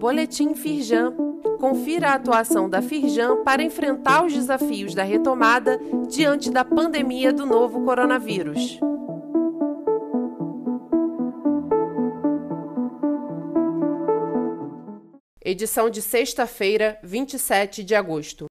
Boletim Firjan. Confira a atuação da Firjan para enfrentar os desafios da retomada diante da pandemia do novo coronavírus. Edição de sexta-feira, 27 de agosto.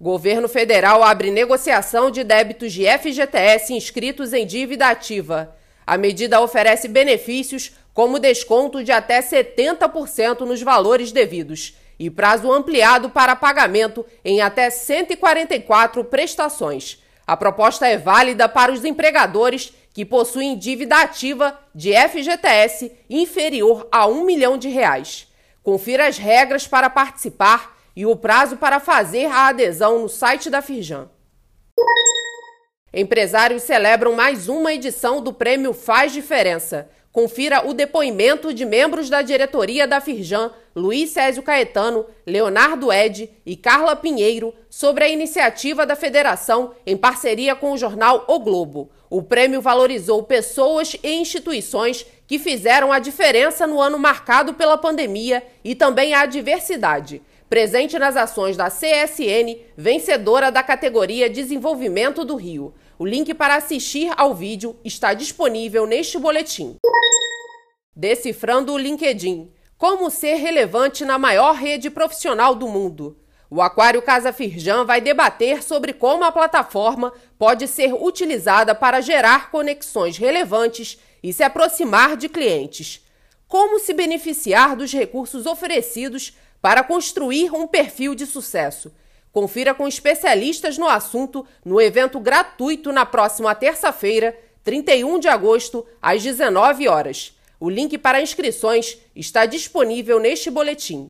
Governo federal abre negociação de débitos de FGTS inscritos em dívida ativa. A medida oferece benefícios como desconto de até 70% nos valores devidos e prazo ampliado para pagamento em até 144 prestações. A proposta é válida para os empregadores que possuem dívida ativa de FGTS inferior a um milhão de reais. Confira as regras para participar e o prazo para fazer a adesão no site da Firjan. Empresários celebram mais uma edição do prêmio Faz Diferença. Confira o depoimento de membros da diretoria da Firjan, Luiz Césio Caetano, Leonardo Ed e Carla Pinheiro, sobre a iniciativa da federação em parceria com o jornal O Globo. O prêmio valorizou pessoas e instituições que fizeram a diferença no ano marcado pela pandemia e também a diversidade. Presente nas ações da CSN, vencedora da categoria Desenvolvimento do Rio. O link para assistir ao vídeo está disponível neste boletim. Decifrando o LinkedIn. Como ser relevante na maior rede profissional do mundo. O Aquário Casa Firjan vai debater sobre como a plataforma pode ser utilizada para gerar conexões relevantes e se aproximar de clientes. Como se beneficiar dos recursos oferecidos para construir um perfil de sucesso. Confira com especialistas no assunto no evento gratuito na próxima terça-feira, 31 de agosto, às 19 horas. O link para inscrições está disponível neste boletim.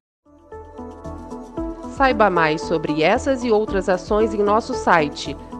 Saiba mais sobre essas e outras ações em nosso site